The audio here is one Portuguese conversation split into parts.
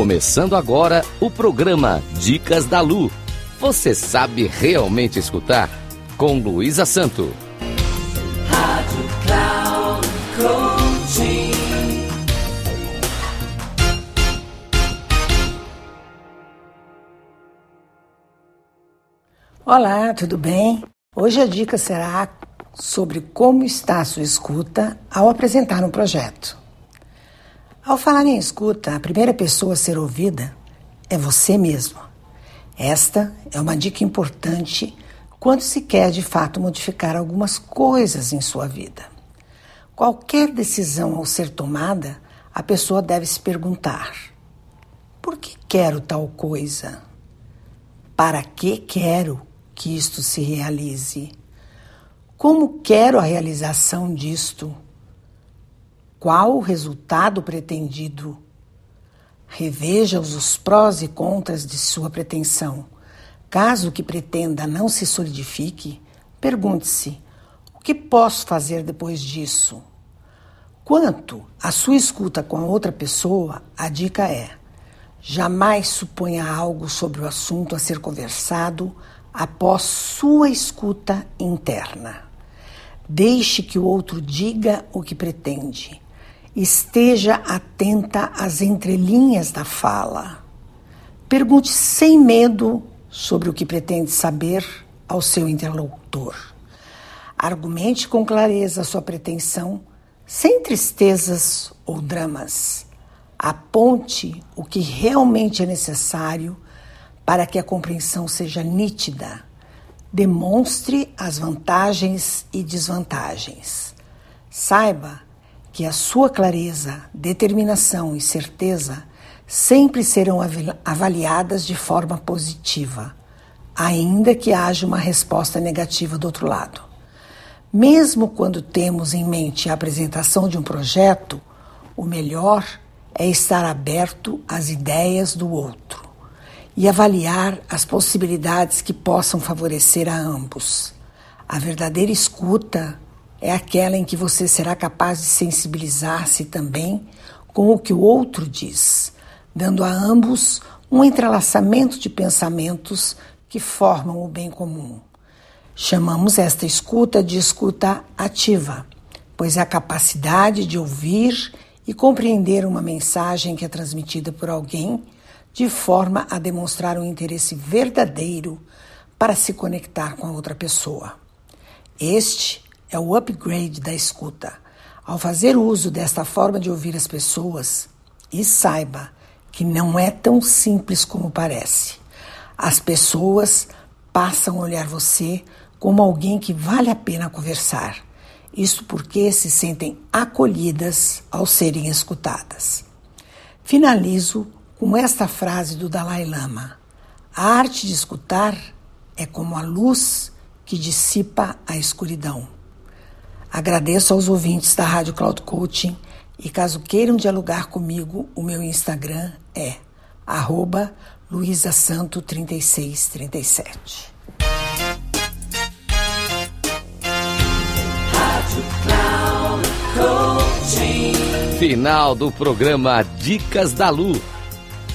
Começando agora o programa Dicas da Lu. Você sabe realmente escutar? Com Luísa Santo. Rádio Cloud Coaching. Olá, tudo bem? Hoje a dica será sobre como está a sua escuta ao apresentar um projeto. Ao falar em escuta, a primeira pessoa a ser ouvida é você mesmo. Esta é uma dica importante quando se quer de fato modificar algumas coisas em sua vida. Qualquer decisão ao ser tomada, a pessoa deve se perguntar: por que quero tal coisa? Para que quero que isto se realize? Como quero a realização disto? Qual o resultado pretendido? Reveja os prós e contras de sua pretensão. Caso o que pretenda não se solidifique, pergunte-se: o que posso fazer depois disso? Quanto à sua escuta com a outra pessoa, a dica é: jamais suponha algo sobre o assunto a ser conversado após sua escuta interna. Deixe que o outro diga o que pretende. Esteja atenta às entrelinhas da fala. Pergunte sem medo sobre o que pretende saber ao seu interlocutor. Argumente com clareza sua pretensão, sem tristezas ou dramas. Aponte o que realmente é necessário para que a compreensão seja nítida. Demonstre as vantagens e desvantagens. Saiba que a sua clareza, determinação e certeza sempre serão avaliadas de forma positiva, ainda que haja uma resposta negativa do outro lado. Mesmo quando temos em mente a apresentação de um projeto, o melhor é estar aberto às ideias do outro e avaliar as possibilidades que possam favorecer a ambos. A verdadeira escuta é aquela em que você será capaz de sensibilizar-se também com o que o outro diz, dando a ambos um entrelaçamento de pensamentos que formam o bem comum. Chamamos esta escuta de escuta ativa, pois é a capacidade de ouvir e compreender uma mensagem que é transmitida por alguém de forma a demonstrar um interesse verdadeiro para se conectar com a outra pessoa. Este é o upgrade da escuta. Ao fazer uso desta forma de ouvir as pessoas, e saiba que não é tão simples como parece. As pessoas passam a olhar você como alguém que vale a pena conversar. Isso porque se sentem acolhidas ao serem escutadas. Finalizo com esta frase do Dalai Lama: A arte de escutar é como a luz que dissipa a escuridão. Agradeço aos ouvintes da Rádio Cloud Coaching e caso queiram dialogar comigo, o meu Instagram é arroba luisasanto3637. Final do programa Dicas da Lu.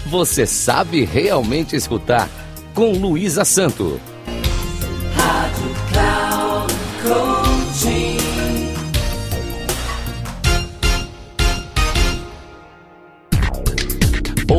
Você sabe realmente escutar com Luísa Santo.